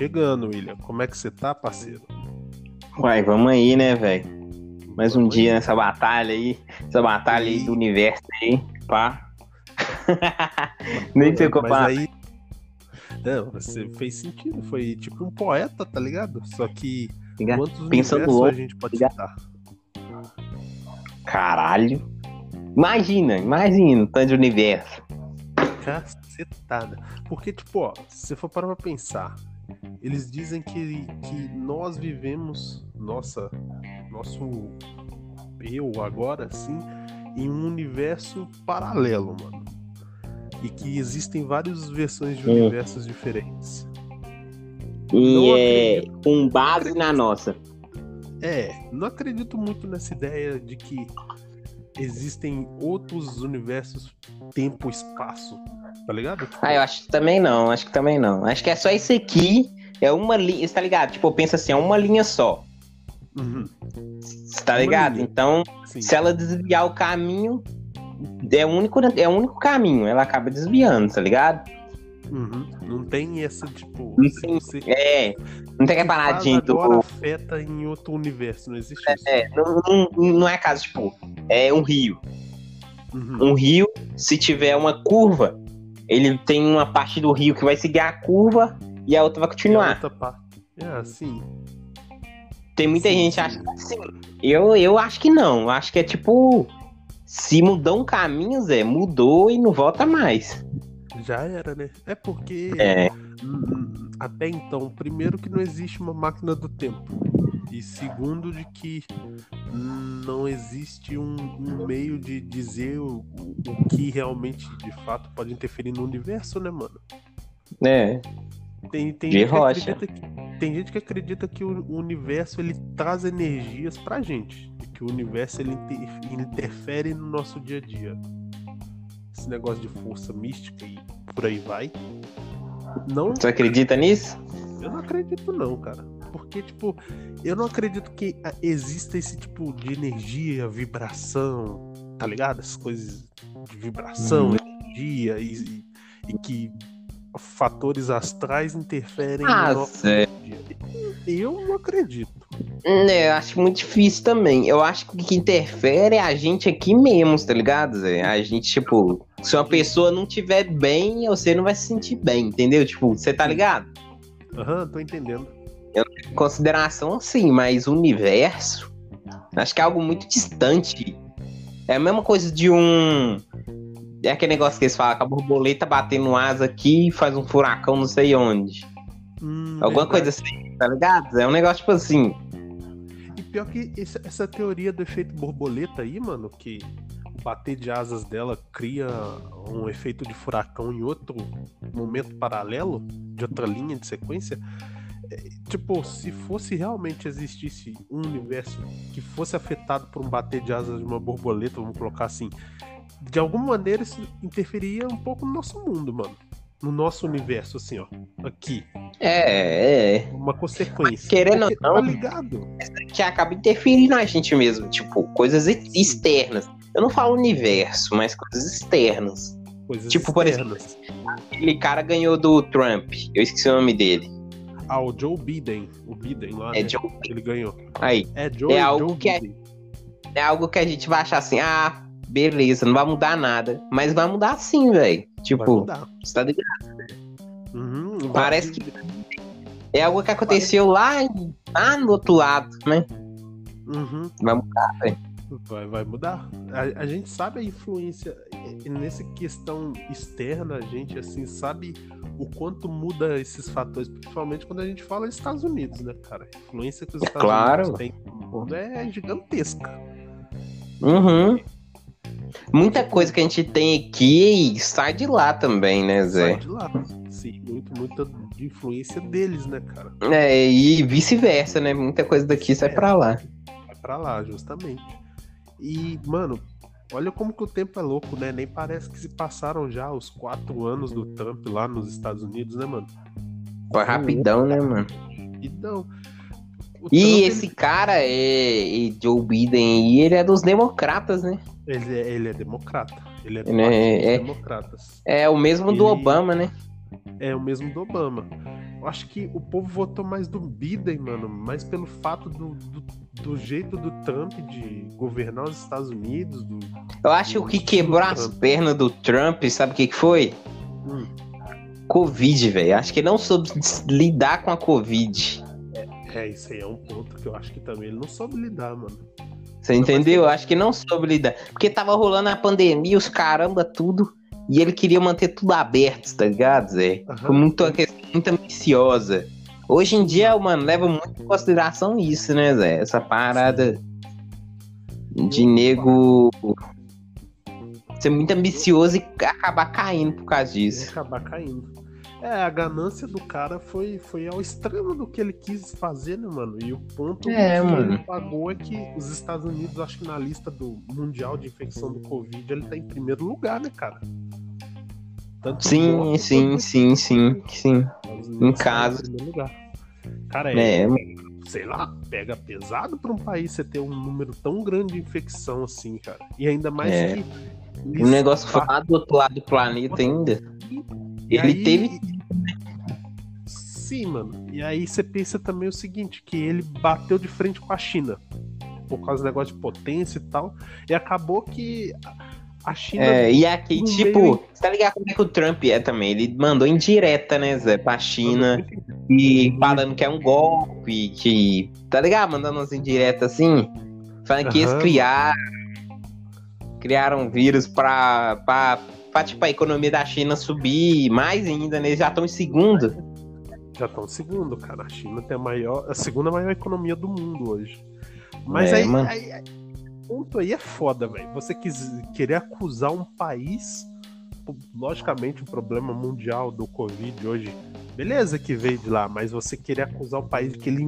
chegando, William. Como é que você tá, parceiro? Uai, vamos aí, né, velho? Mais um dia nessa batalha aí. Essa batalha aí do universo aí, pá. Nem sei o que eu Mas faço. aí. Não, você fez sentido. Foi tipo um poeta, tá ligado? Só que quantos Pensando universos a gente pode ligado? citar? Caralho. Imagina, imagina o tanto de universo. Cacetada. Porque, tipo, ó, se você for parar pra pensar, eles dizem que, que nós vivemos, nossa, nosso eu agora, assim, em um universo paralelo, mano. E que existem várias versões de Hum. universos diferentes. E é com base na nossa. É, não acredito muito nessa ideia de que existem outros universos tempo espaço, tá ligado? Ah, eu acho que também não, acho que também não. Acho que é só esse aqui, é uma linha, você tá ligado? Tipo, pensa assim, é uma linha só, uhum, tá ligado? linha. Então, sim. se ela desviar o caminho, é o único, é o único caminho, ela acaba desviando, tá ligado? Uhum. Não tem essa, tipo, Não tem- você É, não tem que faz paradinho do... agora afeta em outro universo, não existe isso. É, não, não, não é caso, tipo, é um rio. Uhum. Um rio, se tiver uma curva, ele tem uma parte do rio que vai seguir a curva e a outra vai continuar. outra parte. É assim. Tem muita Sim, gente que acha que sim. Eu, eu acho que não. Eu acho que é tipo. Se mudou um caminho, Zé, mudou e não volta mais. Já era, né? É porque É. hum, até então, primeiro que não existe uma máquina do tempo. E segundo de que não existe um, um meio de dizer o, o que realmente, de fato, pode interferir no universo, né, mano? É. Tem, tem, De gente que rocha. acredita que, tem gente que acredita que o universo ele traz energias pra gente. E que o universo ele interfere no nosso dia a dia. Esse negócio de força mística e por aí vai. Não, Você acredita nisso? eu não acredito não, cara. Porque, tipo, eu não acredito que ah, exista esse tipo de energia, vibração, tá ligado? Essas coisas de vibração, Uhum. energia e, e- e que fatores astrais interferem Ah, no dia. Eu não acredito. É, eu acho muito difícil também. Eu acho que o que interfere é a gente aqui mesmo, tá ligado, Zé? A gente, tipo, se uma pessoa não tiver bem, você não vai se sentir bem, entendeu? Tipo, você tá ligado? Aham, tô entendendo. Consideração sim, mas o universo acho que é algo muito distante. É a mesma coisa de um. É aquele negócio que eles falam, que a borboleta batendo asa aqui e faz um furacão não sei onde. Hum, Alguma verdade. coisa assim, tá ligado? É um negócio tipo assim. E pior que esse- essa teoria do efeito borboleta aí, mano, que o bater de asas dela cria um efeito de furacão em outro momento paralelo, de outra linha de sequência. É, tipo, se fosse realmente existisse um universo que fosse afetado por um bater de asas de uma borboleta, vamos colocar assim, de alguma maneira isso interferia um pouco no nosso mundo, mano. No nosso universo, assim, ó. Aqui. É, é. Uma consequência. Querendo ou não- Tá ligado? Que acaba interferindo na gente mesmo. Tipo, coisas externas. Eu não falo universo, mas coisas externas. Coisas Tipo, por externas. Aquele cara ganhou do Trump. Eu esqueci o nome dele. Ah, o Joe Biden. O Biden lá, É né? Joe. Ele ganhou. Aí. É Joe, É algo Joe que é- Biden. é algo que a gente vai achar assim, ah, beleza, não vai mudar nada. Mas vai mudar sim, velho. Tipo, você tá ligado? Uhum, vai- Parece que é algo que aconteceu lá, em- lá no outro lado, né? Uhum, Vai mudar, velho. Vai, vai mudar. A, a gente sabe a influência nessa questão externa, a gente assim sabe o quanto muda esses fatores, principalmente quando a gente fala dos Estados Unidos, né, cara? A influência que os Estados Claro. Unidos têm no mundo é gigantesca. Uhum. Muita coisa que a gente tem aqui sai de lá também, né, Sai Zé? de lá. Sim, muito, muita de influência deles, né, cara? É, e vice-versa, né? Muita coisa daqui sai pra lá. Vai pra lá, justamente. E, mano, olha como que o tempo é louco, né? Nem parece que se passaram já os quatro anos do Trump lá nos Estados Unidos, né, mano? Foi rapidão, né, mano? Então. o E Trump, esse cara é e Joe Biden aí, ele é dos democratas, né? Ele, ele, é, ele é democrata. Ele é Ele é- é- democratas. É o mesmo do Ele- Obama, né? É o mesmo do Obama. Eu acho que o povo votou mais do Biden, mano, mais pelo fato do, do, do jeito do Trump de governar os Estados Unidos. Do, Eu acho que o que quebrou as pernas do Trump, sabe o que, que foi? Hum. Covid, velho. Acho que ele não soube lidar com a Covid. É, isso aí é um ponto que eu acho que também ele não soube lidar, mano. Você entendeu? Acho que não soube lidar. Porque tava rolando a pandemia, os caramba, tudo. E ele queria manter tudo aberto, tá ligado, Zé? Uhum. Foi muito, uma questão muito ambiciosa. Hoje em dia, mano, leva muito em consideração isso, né, Zé? Essa parada de nego ser muito ambicioso e acabar caindo por causa disso. Acabar caindo. É, a ganância do cara foi, foi ao extremo do que ele quis fazer, né, mano? E o ponto é, que ele pagou é que os Estados Unidos, acho que na lista do Mundial de Infecção do Covid, ele tá em primeiro lugar, né, cara? Tanto sim, sim, sim, sim, sim. Em tá casa. Cara, é, é, sei lá, pega pesado para um país você ter um número tão grande de infecção assim, cara. E ainda mais é. que. O negócio lá do outro lado do planeta ainda. E ele aí... teve. Sim, mano. E aí você pensa também o seguinte: que ele bateu de frente com a China. Por causa do negócio de potência e tal. E acabou que a China. É, e aqui, tipo, meio... você tá ligado como é que o Trump é também? Ele mandou indireta, né, Zé, pra China. E falando que é um golpe, que. Tá ligado? Mandando umas indiretas assim. Falando uhum. que eles criaram. Criaram um vírus pra, pra pra tipo, a economia da China subir mais ainda, né? Eles já estão em segundo. Já estão em segundo, cara. A China tem a maior, a segunda maior economia do mundo hoje. Mas é, aí, aí, aí, ponto aí é foda, velho. Você quis, querer acusar um país, logicamente o problema mundial do Covid hoje, beleza que veio de lá, mas você querer acusar o país que ele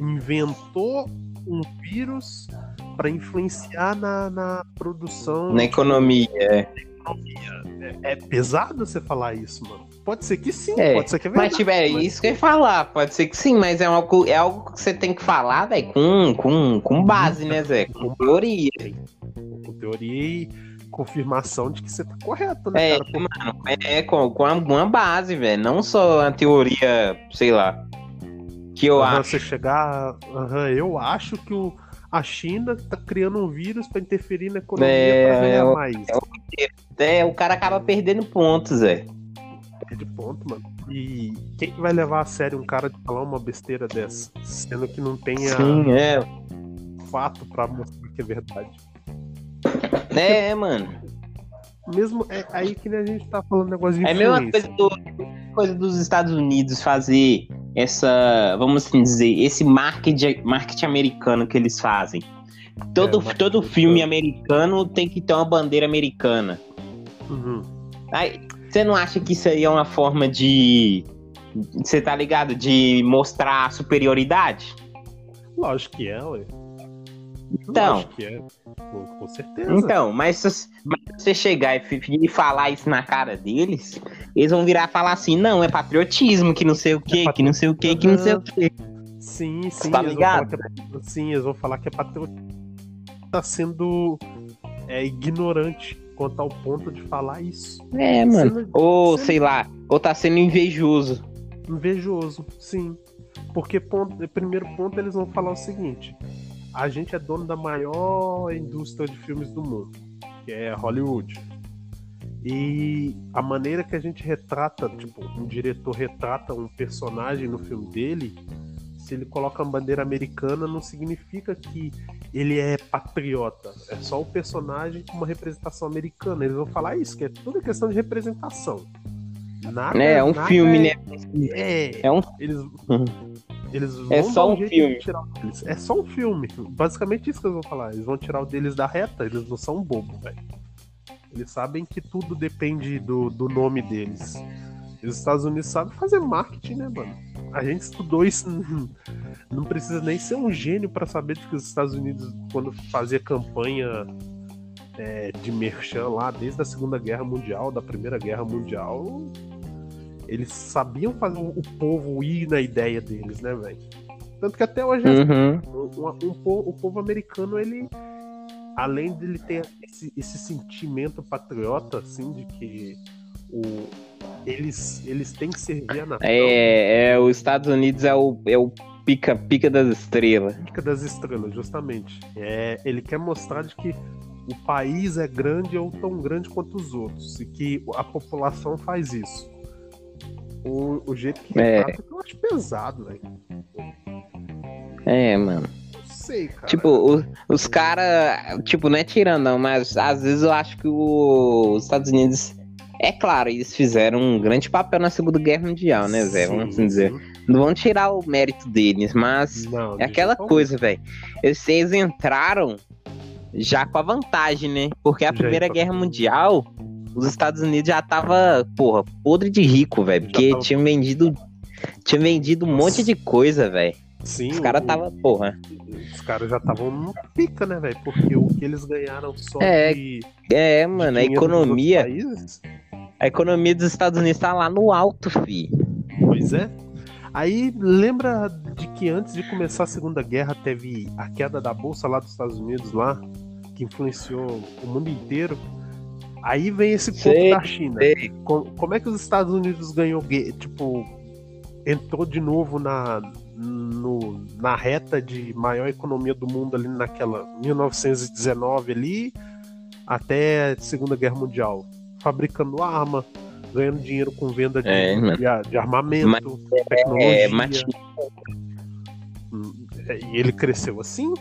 inventou um vírus para influenciar na, na produção. Na economia, é economia. É, é, pesado você falar isso, mano. Pode ser que sim, é, pode ser que é verdade. Mas, tipo, é isso que eu ia falar. Pode ser que sim, mas é algo, é algo que você tem que falar, velho, com, com, com base, né, Zé? Com teoria. Com teoria e confirmação de que você tá correto, né, é, cara? Mano, é, com, com alguma base, velho. Não só a teoria, sei lá. Que eu uhum, acho. Você chegar. Uhum, eu acho que o a China está criando um vírus para interferir na economia é, para ganhar é, mais. É, é, o cara acaba perdendo pontos, é. Perde ponto, mano. E quem vai levar a sério um cara de falar uma besteira dessa? Sendo que não tenha Sim, é. fato para mostrar que é verdade. É, mano. Mesmo é aí que a gente tá falando negócio de É a mesma coisa, do, coisa dos Estados Unidos fazer essa, vamos assim dizer, esse marketing, marketing americano que eles fazem. Todo, é, todo filme americano tem que ter uma bandeira americana. Uhum. Aí, você não acha que isso aí é uma forma de. Você tá ligado? De mostrar superioridade? Lógico que é, ué. Então. que é. Com, certeza. Então, mas se, mas se você chegar e, e, falar isso na cara deles, eles vão virar e falar assim: não, é patriotismo, que não sei o que, é que não sei o que, que não sei o que. Sim, sim. Tá ligado? É, sim, eles vão falar que é patriotismo. Tá sendo é, ignorante quanto ao ponto de falar isso. É, mano. Sendo, ou, sendo... sei lá, ou tá sendo invejoso. Invejoso, sim. Porque, ponto, primeiro ponto, eles vão falar o seguinte: a gente é dono da maior indústria de filmes do mundo, que é Hollywood. E a maneira que a gente retrata, tipo, um diretor retrata um personagem no filme dele, se ele coloca uma bandeira americana, não significa que ele é patriota. É só o personagem com uma representação americana. Eles vão falar isso, que é tudo questão de representação. Nada, é, é um filme, é... né? É, é um. Eles, uhum. Eles é só um, filme. É só um filme. Basicamente isso que eles vão falar. Eles vão tirar o deles da reta, eles não são bobo, velho. Eles sabem que tudo depende do, do nome deles. E os Estados Unidos sabem fazer marketing, né, mano? A gente estudou isso. Não precisa nem ser um gênio para saber que os Estados Unidos, quando fazia campanha é, de merchan lá, desde a Segunda Guerra Mundial, da Primeira Guerra Mundial, eles sabiam fazer o povo ir na ideia deles, né, velho? Tanto que até hoje uhum. um, um, um, o povo americano, ele, além de ele ter esse, esse sentimento patriota, assim, de que o, Eles, eles têm que servir a nação. É, é, os Estados Unidos é o, é o pica, pica das estrelas. Pica das estrelas, justamente. É, ele quer mostrar de que o país é grande ou tão grande quanto os outros. E que a população faz isso. O, o jeito que É. retrata, eu acho pesado, velho. É, mano. Não sei, cara. Tipo, o- os caras, tipo, não é tirando, não, mas às vezes eu acho que o- os Estados Unidos. É claro, eles fizeram um grande papel na Segunda Guerra Mundial, né, Zé? Vamos assim dizer. Não vão tirar o mérito deles, mas Não, é aquela coisa, velho. Eles, entraram já com a vantagem, né? Porque a Já Primeira. Guerra Mundial, os Estados Unidos já tava, porra, podre de rico, velho. Porque tava- tinha vendido. Tinha vendido um monte de coisa, velho. Sim, Os caras tava, porra. Os caras já estavam no pica, né, velho? Porque o que eles ganharam só É, de, É, de mano, a economia. A economia dos Estados Unidos tá lá no alto, fi. Pois é. Aí lembra de que antes de começar a Segunda Guerra teve a queda da bolsa lá dos Estados Unidos lá, que influenciou o mundo inteiro. Aí vem esse ponto Sei, da China. sei. Como é que os Estados Unidos ganhou, tipo, entrou de novo na no- na reta de maior economia do mundo ali naquela 1919 ali até a Segunda Guerra Mundial, fabricando arma, ganhando dinheiro com venda de, É, de, de armamento, Mas- tecnologia. É, mas Hum, é, E ele cresceu assim.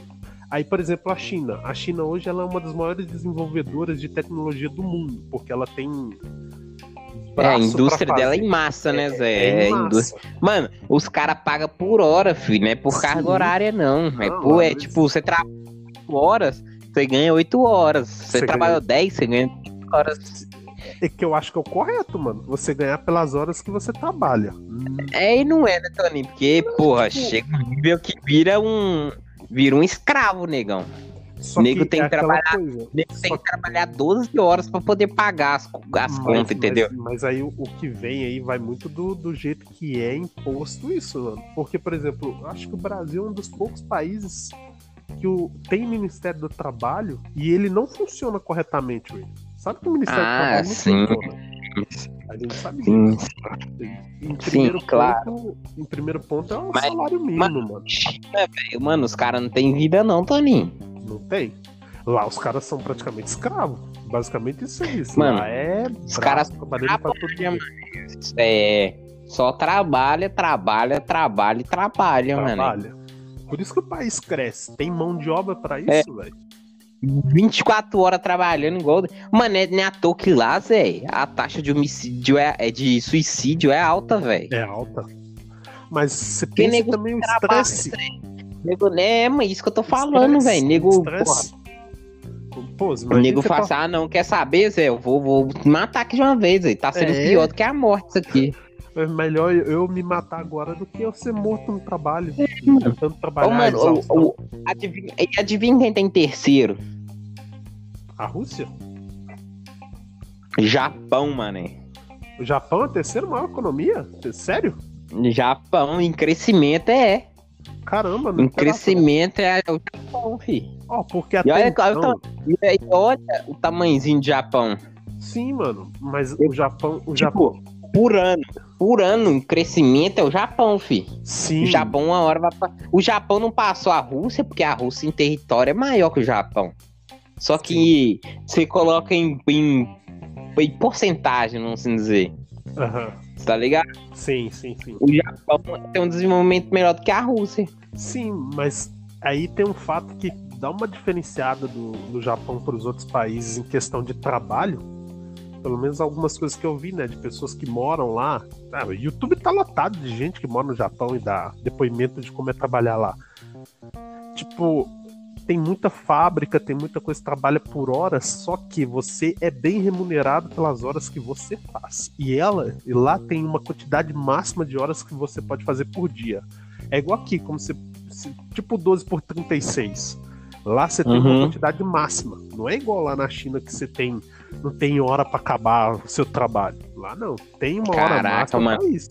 Aí, por exemplo, a China. A China hoje ela é uma das maiores desenvolvedoras de tecnologia do mundo, porque ela tem. é, a indústria dela é em massa, né, Zé? É É, massa. indústria. Mano, os caras pagam por hora, filho, não é por Sim. carga horária, não. É, por, é mas- tipo, você trabalha 8 horas, você ganha 8 horas. Você, Você trabalhou ganha- 10, você ganha 8 horas. É que eu acho que é o correto, mano. Você ganhar pelas horas que você trabalha. É e não é, né, Tony? Porque, porra, tipo- chega um nível que vira um. Vira um escravo, negão. Só Nego que tem é que trabalhar- coisa. Nego Só tem que trabalhar 12 horas pra poder pagar as, as contas, entendeu? Mas, aí o, o que vem aí vai muito do, do jeito que é imposto isso, mano. Porque, por exemplo, acho que o Brasil é um dos poucos países que o, tem Ministério do Trabalho e ele não funciona corretamente, velho. Sabe que o Ministério do Ah, Trabalho sim. não funciona. A gente sabe Sim. disso. Em primeiro, claro. ponto, em primeiro ponto é o Mas- salário mínimo, mano. China, velho, mano, os caras não têm vida, não, Toninho. Não tem. Lá os caras são praticamente escravos. Basicamente isso é isso. Mano, Lá é os caras trabalhando pra todo trabalham, mundo. É. Só trabalha, trabalha, trabalha e trabalha, mano. trabalha. Por isso que o país cresce. Tem mão de obra pra É. isso, velho. 24 horas trabalhando igual. Mano, é nem à toa que lá, Zé, a taxa de homicídio é, é de suicídio é alta, velho. É alta. Mas você Porque pensa nego também o estresse. Nego, né, mas isso que eu tô falando, velho. Nego. Pô, o nego fala tá- assim, ah, não, quer saber, Zé? Eu vou, vou matar aqui de uma vez, Zé. Tá sendo É. pior do que a morte isso aqui. É melhor eu me matar agora do que eu ser morto no trabalho. mano. Tentando Ô, trabalhar. mano, exaustão. o, o, adivinha, adivinha quem tem terceiro? A Rússia? Japão, mané. O Japão é a terceira maior economia? Sério? Japão, em crescimento é. Caramba, não Em crescimento é o Japão, fi. Ó, porque E até olha, então, e aí, olha o tamanhozinho do Japão. Sim, mano. Mas o Japão. O Tipo, Japão. por ano. Por ano, em crescimento é o Japão, fi. Sim. O Japão, uma hora vai. O Japão não passou a Rússia, porque a Rússia em território é maior que o Japão. Só que você coloca em, em, em porcentagem, vamos assim dizer. Aham. Você tá ligado? Sim, sim, sim. O Japão tem um desenvolvimento melhor do que a Rússia. Sim, mas aí tem um fato que dá uma diferenciada do, do Japão para os outros países em questão de trabalho. Pelo menos algumas coisas que eu vi, né? De pessoas que moram lá. Ah, o YouTube tá lotado de gente que mora no Japão e dá depoimento de como é trabalhar lá. Tipo, tem muita fábrica, tem muita coisa que trabalha por horas, só que você é bem remunerado pelas horas que você faz. E ela, e lá tem uma quantidade máxima de horas que você pode fazer por dia. É igual aqui, como você. se- Tipo 12 por 36. Lá você tem uma Uhum. quantidade máxima. Não é igual lá na China que você tem. Não tem hora pra acabar o seu trabalho. Lá não. Tem uma hora Caraca, máxima mano. pra isso.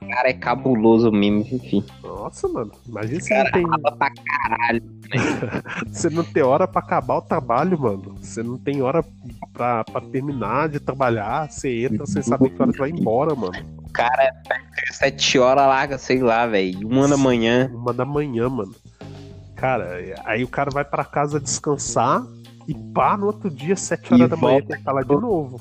Cara é cabuloso mesmo, enfim. Nossa, mano. Imagina se tem. pra caralho. Você não tem hora pra acabar o trabalho, mano. Você não tem hora pra, pra terminar de trabalhar. Você entra sem saber que hora que vai embora, mano. O cara sete horas larga, sei lá, velho. Uma da manhã. Uma da manhã, mano. Cara, aí o cara vai pra casa descansar e pá, no outro dia, sete horas e da manhã, tem que estar lá de novo.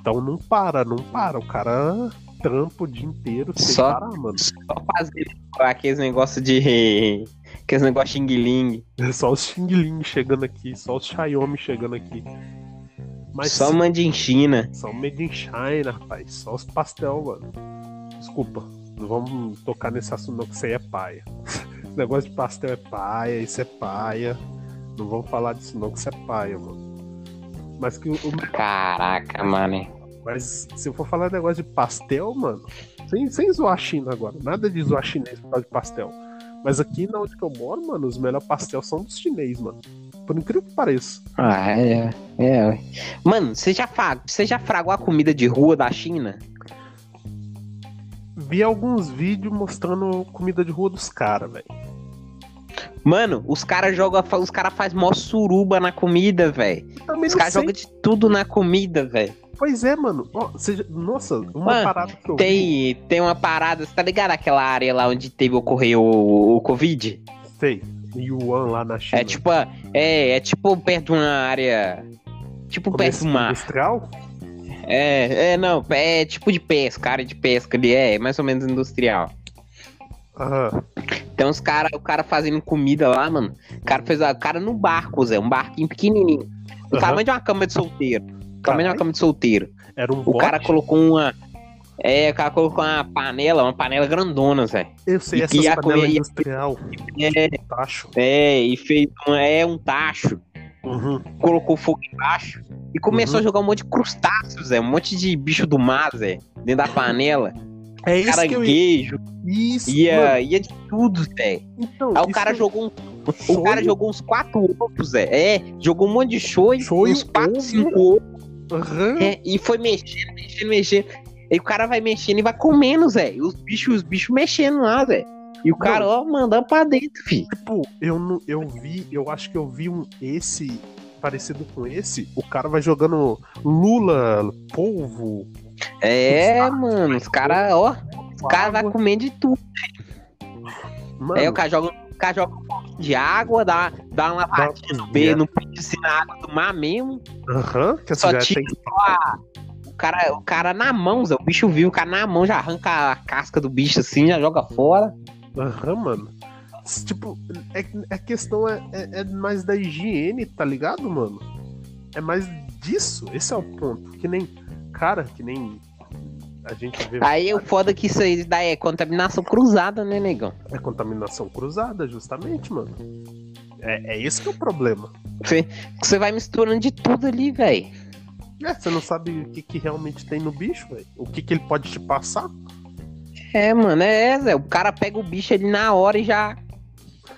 Então não para, não para. O cara trampo o dia inteiro sem só, parar, mano. Só fazer aqueles negócios de. Aqueles negócios xing-ling. Só os xing-ling chegando aqui, só os Xiaomi chegando aqui. Mas só made in China. Só made in China, rapaz. Só os pastel, mano. Desculpa. Não vamos tocar nesse assunto não, que isso aí é paia. Esse negócio de pastel é paia, isso é paia. Não vamos falar disso não, que isso é paia, mano. Mas que o. Caraca, mano. Mas se eu for falar negócio de pastel, mano, sem, sem zoar a China agora, nada de zoar chinês por causa de pastel. Mas aqui na onde que eu moro, mano, os melhores pastel são dos chinês, mano. Por incrível que pareça. Ah, é. É. Mano, você já, você já fragou a comida de rua da China? Vi alguns vídeos mostrando comida de rua dos caras, velho. Mano, os caras jogam, os caras fazem mó suruba na comida, velho. Os caras jogam de tudo na comida, velho. Pois é, mano. Oh, seja, nossa, uma mano, parada que eu tem, vi. Tem uma parada, você tá ligado aquela área lá onde teve ocorreu o, o Covid? Sei. Yuan lá na China. É tipo, é, é tipo perto de uma área. Tipo perto do mar. Industrial? É, é, não, é tipo de pesca, área de pesca ali, é, mais ou menos industrial. Aham. Então os cara, o cara fazendo comida lá, mano. O cara fez o cara no barco, Zé, um barquinho pequenininho. O uhum. tamanho de uma cama de solteiro. Também uma cama de solteiro. Era um O cara colocou uma. É, o cara colocou uma panela, uma panela grandona, Zé. Eu sei, essa panela comer, industrial. É, um tacho. É, e fez um, é, um tacho. Uhum. Colocou fogo embaixo e começou uhum. a jogar um monte de crustáceos, Zé. Um monte de bicho do mar, Zé, dentro da panela. É isso Caranguejo. Que eu... Isso. Ia, ia de tudo, Zé. Então, Aí o cara jogou um. O cara jogou uns quatro ovos, Zé. É, jogou um monte de shoyu, shoyu uns quatro, cinco ovos. Uhum. É, e foi mexendo, mexendo, mexendo. E o cara vai mexendo e vai comendo, Zé. Os bichos, os bichos mexendo lá, Zé. E o cara, ó, mandando pra dentro, filho. Tipo, eu, não, eu vi, eu acho que eu vi um esse parecido com esse. O cara vai jogando lula, polvo. É, mano, os caras, ó. Os caras vai comendo de tudo. Mano. É, o cara joga, cara joga um pouquinho de água, dá, dá uma lavadinha no B, no peixe, na água do mar mesmo. Aham, uhum, que só tira tem... a, o, cara, o cara na mão, o bicho viu, o cara na mão já arranca a casca do bicho assim, já joga fora. Aham, uhum, mano. Tipo, é, a questão é, é, é mais da higiene, tá ligado, mano? É mais disso, esse é o ponto. Que nem, cara, que nem a gente vê. Aí o foda que isso aí daí é contaminação cruzada, né, negão? É contaminação cruzada, justamente, mano. É, é esse que é o problema. Você, você vai misturando de tudo ali, velho. É, você não sabe o que, que realmente tem no bicho, velho. O que, que ele pode te passar. É, mano, é, Zé. O cara pega o bicho ali na hora e já.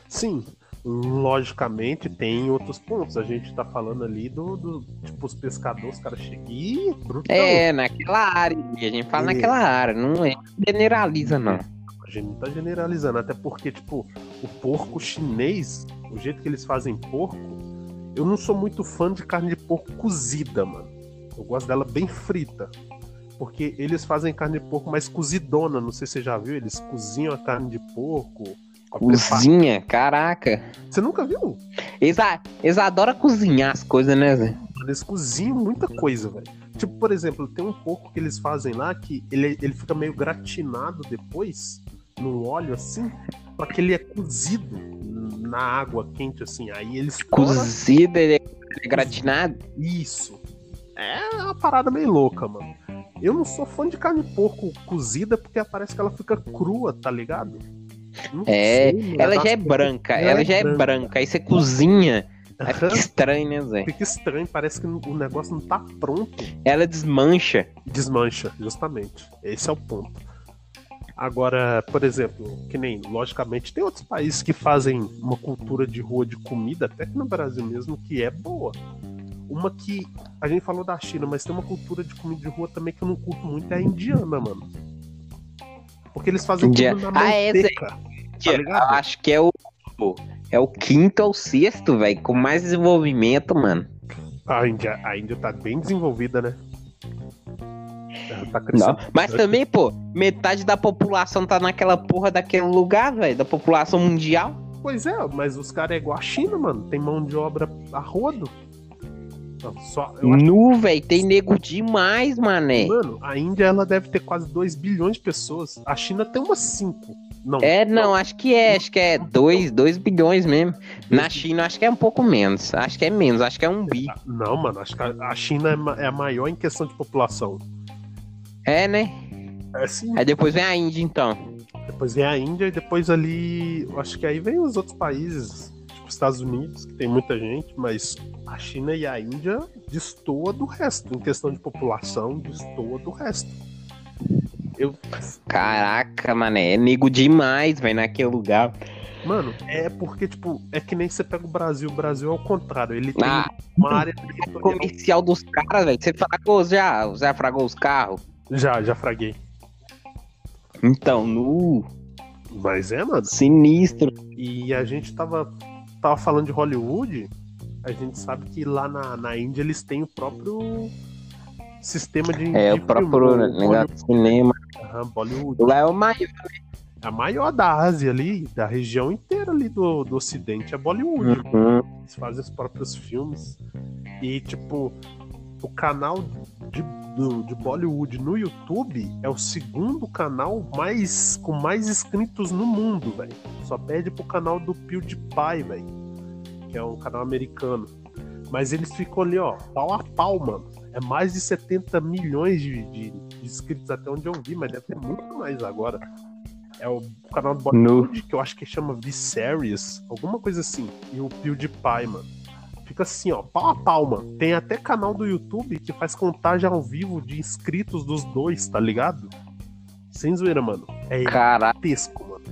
Sim, logicamente tem outros pontos. A gente tá falando ali do, do tipo, os pescadores, os caras chegam e brutão. É, naquela área. A gente fala é. naquela área, não é, generaliza, não. A gente não tá generalizando, até porque, tipo, o porco chinês, o jeito que eles fazem porco, eu não sou muito fã de carne de porco cozida, mano. Eu gosto dela bem frita. Porque eles fazem carne de porco mais cozidona, não sei se você já viu, eles cozinham a carne de porco Cozinha? Caraca. Você nunca viu? Eles, eles adoram cozinhar as coisas, né, Zé? Eles cozinham muita coisa, velho. Tipo, por exemplo, tem um pouco que eles fazem lá que ele, ele fica meio gratinado depois, no óleo assim, só que ele é cozido na água quente, assim. Aí eles. Cozido, ele é gratinado? Isso. É uma parada meio louca, mano. Eu não sou fã de carne de porco cozida porque parece que ela fica crua, tá ligado? É, sei, ela já é branca, ela, ela já é branca. branca. Aí você cozinha, aí fica estranho, né, Zé? Fica estranho, parece que o negócio não tá pronto. Ela desmancha. Desmancha, justamente. Esse é o ponto. Agora, por exemplo, que nem, logicamente, tem outros países que fazem uma cultura de rua de comida, até que no Brasil mesmo, que é boa. Uma que a gente falou da China, mas tem uma cultura de comida de rua também que eu não curto muito, é a indiana, mano. Porque eles fazem tudo na manteca. Ah, é, tá eu acho que é o. É o quinto ou sexto, velho, com mais desenvolvimento, mano. A Índia, a Índia tá bem desenvolvida, né? Tá Não, mas também, pô, metade da população tá naquela porra daquele lugar, velho, da população mundial. Pois é, mas os caras é igual a China, mano. Tem mão de obra a rodo. Não, Só, Nu, velho, tem nego demais, mané. Mano, a Índia ela deve ter quase 2 bilhões de pessoas. A China tem umas 5. Não. É, não, acho que é, acho que é 2 bilhões mesmo. Na China, acho que é um pouco menos. Acho que é menos, acho que é um bi. Não, mano, acho que a China é é a maior em questão de população. É, né? É sim. Aí depois vem a Índia, então. Depois vem a Índia e depois ali. Acho que aí vem os outros países, Estados Unidos, que tem muita gente, mas a China e a Índia destoa do resto. Em questão de população, destoa do resto. Eu, Caraca, mané, é nego demais, velho, naquele lugar. mano, é porque, tipo, é que nem você pega o Brasil. O Brasil é o contrário. Ele tem Ah, uma área territorial. comercial dos caras, velho. Você fragou já? Já fragou os carros? Já, já fraguei. Então, nu, Mas é, mano. sinistro. E a gente tava, tava falando de Hollywood, a gente sabe que lá na, na Índia eles têm o próprio sistema de. É, de o próprio negócio de cinema. Aham, Bollywood. Lá é o maior. A maior da Ásia ali, da região inteira ali do, do Ocidente é Bollywood. Uhum. Eles fazem os próprios filmes. E, tipo, o canal de, do- de Bollywood no YouTube é o segundo canal mais com mais inscritos no mundo, velho. Só perde pro canal do PewDiePie, velho. Que é um canal americano. Mas eles ficam ali, ó, pau a pau, mano. É mais de 70 milhões de, de- de inscritos até onde eu vi, mas deve ter muito mais agora. É o canal do Bollywood, que eu acho que chama V-Series, alguma coisa assim. E o PewDiePie, mano. Fica assim, ó, pau a pau, mano. Tem até canal do YouTube que faz contagem ao vivo de inscritos dos dois, tá ligado? Sem zoeira, mano. É gigantesco, mano.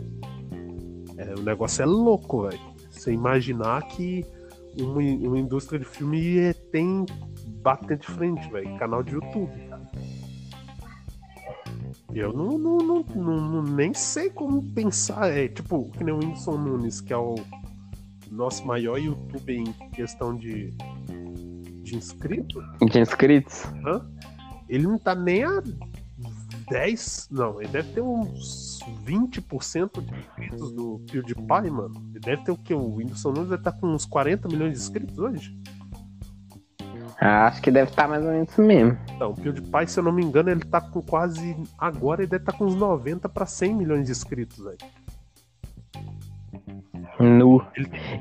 É, o negócio é louco, velho. Você imaginar que uma, uma indústria de filme é- tem batente de frente, velho. Canal de YouTube, cara. Eu não, não, não, não- não- nem sei como pensar. É tipo, que nem o Whindersson Nunes, que é o nosso maior youtuber em questão de, de inscrito. De inscritos? Hã? Ele não tá nem a 10, não, ele deve ter uns 20% de inscritos do PewDiePie, mano. Ele deve ter o que? O Whindersson Nunes deve estar com uns 40 milhões de inscritos hoje? Ah, acho que deve estar mais ou menos isso mesmo. Então, o PewDiePie, se eu não me engano, ele tá com quase. Agora ele deve estar com uns 90 pra 100 milhões de inscritos, velho. Nu.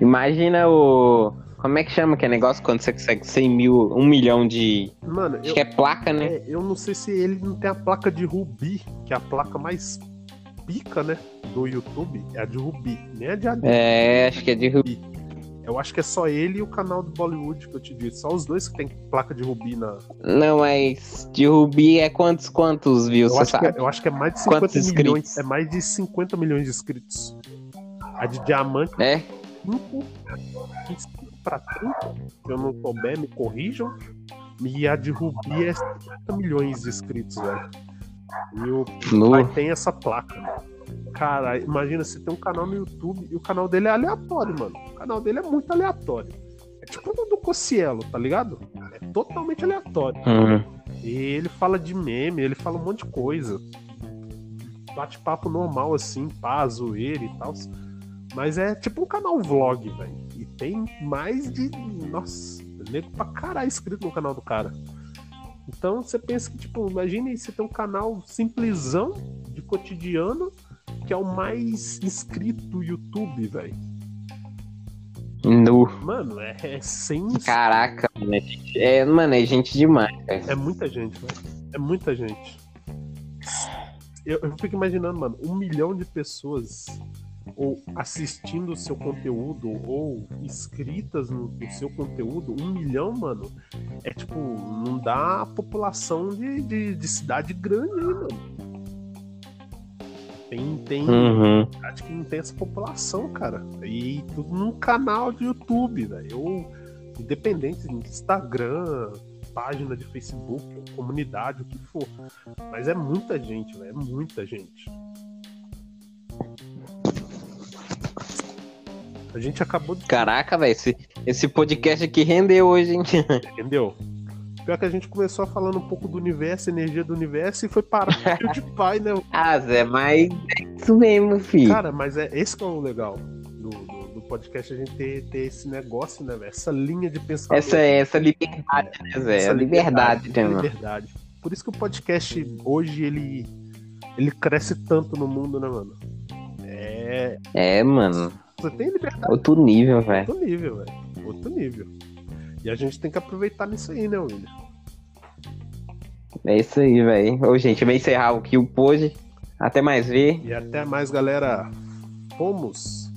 Imagina o. Como é que chama aquele negócio quando você consegue 100 mil, 1 milhão de. Mano, Acho eu, que é placa, né? é, eu não sei se ele não tem a placa de Rubi, que é a placa mais pica, né? Do YouTube. É a de Rubi, nem a de AD. É, acho que é de Rubi. Eu acho que é só ele e o canal do Bollywood que eu te disse. Só os dois que tem placa de Rubi na. Não, mas de Rubi é quantos, quantos views, Eu você acho, que é, sabe? eu acho que é mais de 50 Quantos milhões. inscritos? É mais de 50 milhões de inscritos. A de diamante É? 5, 25 para 30. Se eu não souber, me corrijam. E a de Rubi é 50 milhões de inscritos, velho. E o Nu. pai tem essa placa. Cara, imagina você tem um canal no YouTube e o canal dele é aleatório, mano. O canal dele é muito aleatório. É tipo o do Cocielo, tá ligado? É totalmente aleatório. Hum. E ele fala de meme, ele fala um monte de coisa. Bate-papo normal, assim, pá, zoeira e tal. Mas é tipo um canal vlog, velho. E tem mais de. Nossa, nego pra caralho inscrito no canal do cara. Então você pensa que, tipo, imagine você ter um canal simplesão de cotidiano, que é o mais inscrito do YouTube, velho. Nu. Mano, é, é sem. Caraca, mano. É, gente- é, mano, é gente demais, velho. É muita gente, velho. É muita gente. Eu, eu fico imaginando, mano, um milhão de pessoas ou assistindo o seu conteúdo ou inscritas no, no seu conteúdo, um milhão, mano, é tipo, não dá a população de, de, de cidade grande aí, mano. Tem, tem, Uhum. acho que não tem essa população, cara. E tudo num canal de YouTube, velho. Ou independente de Instagram, página de Facebook, comunidade, o que for. Mas é muita gente, velho. É muita gente. A gente acabou de. Caraca, velho, esse, esse podcast aqui rendeu hoje, hein? Entendeu? Pior que a gente começou falando um pouco do universo, energia do universo, e foi parar de pai, né? ah, Zé, mas é isso mesmo, filho. Cara, mas é esse que é o legal do, do, do podcast, a gente ter, ter esse negócio, né, velho? Essa linha de pensamento. Essa, essa liberdade, né, Zé? Essa a liberdade, né, mano? liberdade. Por isso que o podcast hoje, ele, ele cresce tanto no mundo, né, mano? É. É, mano. Você tem liberdade. Outro nível, velho. Outro nível, velho. Outro nível. E a gente tem que aproveitar nisso aí, né, William? É isso aí, velho. Ô, gente, vai encerrar aqui o hoje. Até mais ver. E até mais, galera. Fomos.